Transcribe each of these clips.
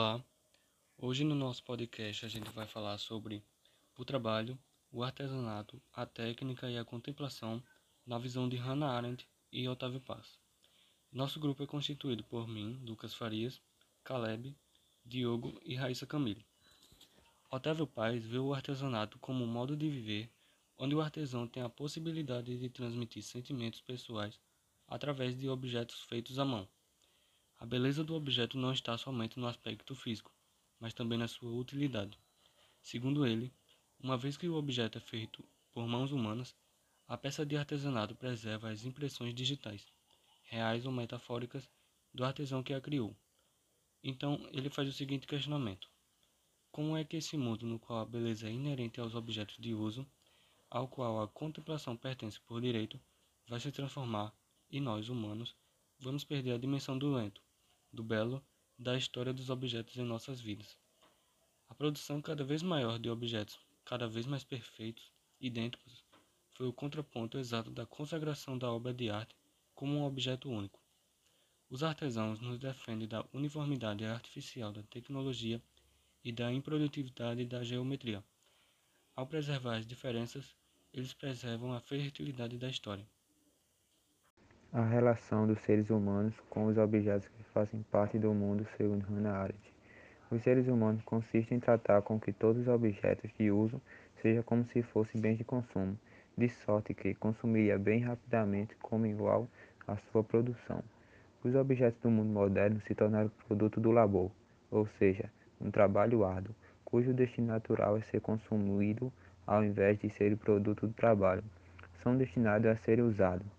Olá, hoje no nosso podcast a gente vai falar sobre o trabalho, o artesanato, a técnica e a contemplação na visão de Hannah Arendt e Otávio Paz. Nosso grupo é constituído por mim, Lucas Farias, Caleb, Diogo e Raíssa Camille. Otávio Paz vê o artesanato como um modo de viver onde o artesão tem a possibilidade de transmitir sentimentos pessoais através de objetos feitos à mão. A beleza do objeto não está somente no aspecto físico, mas também na sua utilidade. Segundo ele, uma vez que o objeto é feito por mãos humanas, a peça de artesanato preserva as impressões digitais, reais ou metafóricas, do artesão que a criou. Então, ele faz o seguinte questionamento: Como é que esse mundo no qual a beleza é inerente aos objetos de uso, ao qual a contemplação pertence por direito, vai se transformar, e nós, humanos, vamos perder a dimensão do lento, do belo, da história dos objetos em nossas vidas. A produção cada vez maior de objetos, cada vez mais perfeitos, idênticos, foi o contraponto exato da consagração da obra de arte como um objeto único. Os artesãos nos defendem da uniformidade artificial da tecnologia e da improdutividade da geometria. Ao preservar as diferenças, eles preservam a fertilidade da história a relação dos seres humanos com os objetos que fazem parte do mundo, segundo Hannah Arendt. Os seres humanos consistem em tratar com que todos os objetos de uso sejam como se fossem bens de consumo, de sorte que consumiria bem rapidamente como igual à sua produção. Os objetos do mundo moderno se tornaram produto do labor, ou seja, um trabalho árduo, cujo destino natural é ser consumido ao invés de ser produto do trabalho. São destinados a serem usados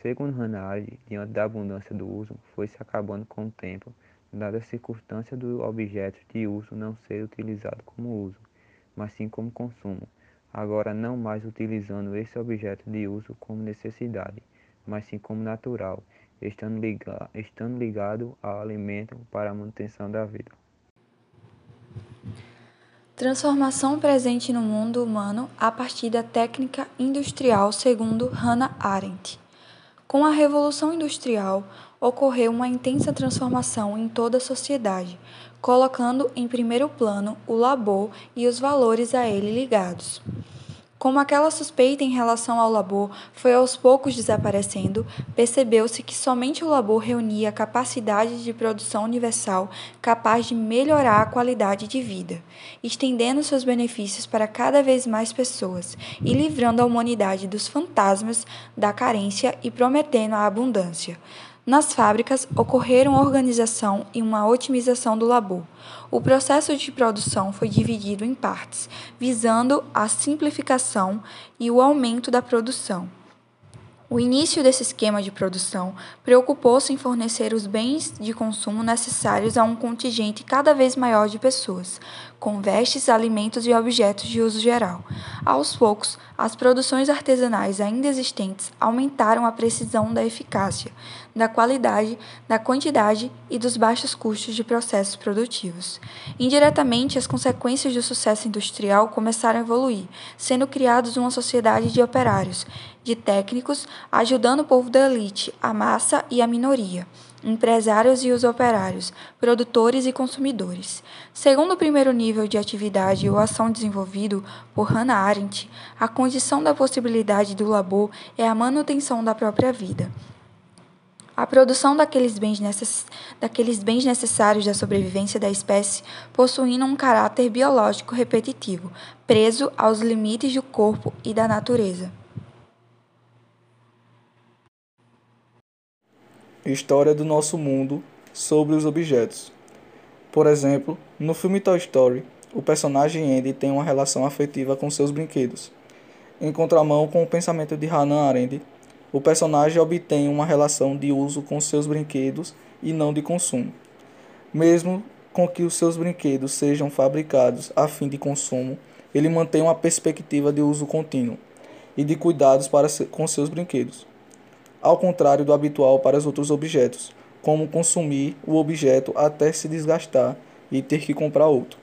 Segundo Hannah diante da abundância do uso, foi se acabando com o tempo, dada a circunstância do objeto de uso não ser utilizado como uso, mas sim como consumo, agora não mais utilizando esse objeto de uso como necessidade, mas sim como natural, estando, liga estando ligado ao alimento para a manutenção da vida. Transformação presente no mundo humano a partir da técnica industrial, segundo Hannah Arendt. Com a Revolução Industrial, ocorreu uma intensa transformação em toda a sociedade, colocando em primeiro plano o labor e os valores a ele ligados. Como aquela suspeita em relação ao labor foi aos poucos desaparecendo, percebeu-se que somente o labor reunia a capacidade de produção universal capaz de melhorar a qualidade de vida, estendendo seus benefícios para cada vez mais pessoas e livrando a humanidade dos fantasmas da carência e prometendo a abundância. Nas fábricas, ocorreram organização e uma otimização do labor. O processo de produção foi dividido em partes, visando a simplificação e o aumento da produção. O início desse esquema de produção preocupou-se em fornecer os bens de consumo necessários a um contingente cada vez maior de pessoas, com vestes, alimentos e objetos de uso geral. Aos poucos, as produções artesanais ainda existentes aumentaram a precisão da eficácia, da qualidade, da quantidade e dos baixos custos de processos produtivos. Indiretamente, as consequências do sucesso industrial começaram a evoluir, sendo criados uma sociedade de operários, de técnicos, ajudando o povo da elite, a massa e a minoria empresários e os operários, produtores e consumidores. Segundo o primeiro nível de atividade ou ação desenvolvido por Hannah Arendt, a condição da possibilidade do labor é a manutenção da própria vida. A produção daqueles bens, necess... daqueles bens necessários da sobrevivência da espécie possuindo um caráter biológico repetitivo, preso aos limites do corpo e da natureza. História do nosso mundo sobre os objetos. Por exemplo, no filme Toy Story, o personagem Andy tem uma relação afetiva com seus brinquedos. Em contramão com o pensamento de Hannah Arendt, o personagem obtém uma relação de uso com seus brinquedos e não de consumo. Mesmo com que os seus brinquedos sejam fabricados a fim de consumo, ele mantém uma perspectiva de uso contínuo e de cuidados para com seus brinquedos ao contrário do habitual para os outros objetos, como consumir o objeto até se desgastar e ter que comprar outro.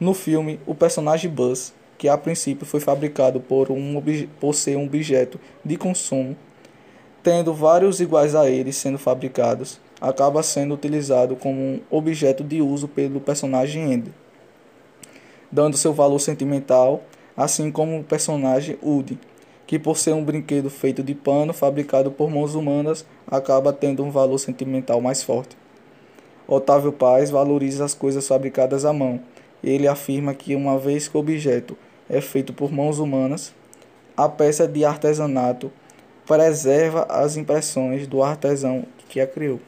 No filme, o personagem Buzz, que a princípio foi fabricado por, um por ser um objeto de consumo, tendo vários iguais a ele sendo fabricados, acaba sendo utilizado como um objeto de uso pelo personagem Andy, dando seu valor sentimental, assim como o personagem Woody, que por ser um brinquedo feito de pano fabricado por mãos humanas, acaba tendo um valor sentimental mais forte. Otávio Paz valoriza as coisas fabricadas à mão. Ele afirma que uma vez que o objeto é feito por mãos humanas, a peça de artesanato preserva as impressões do artesão que a criou.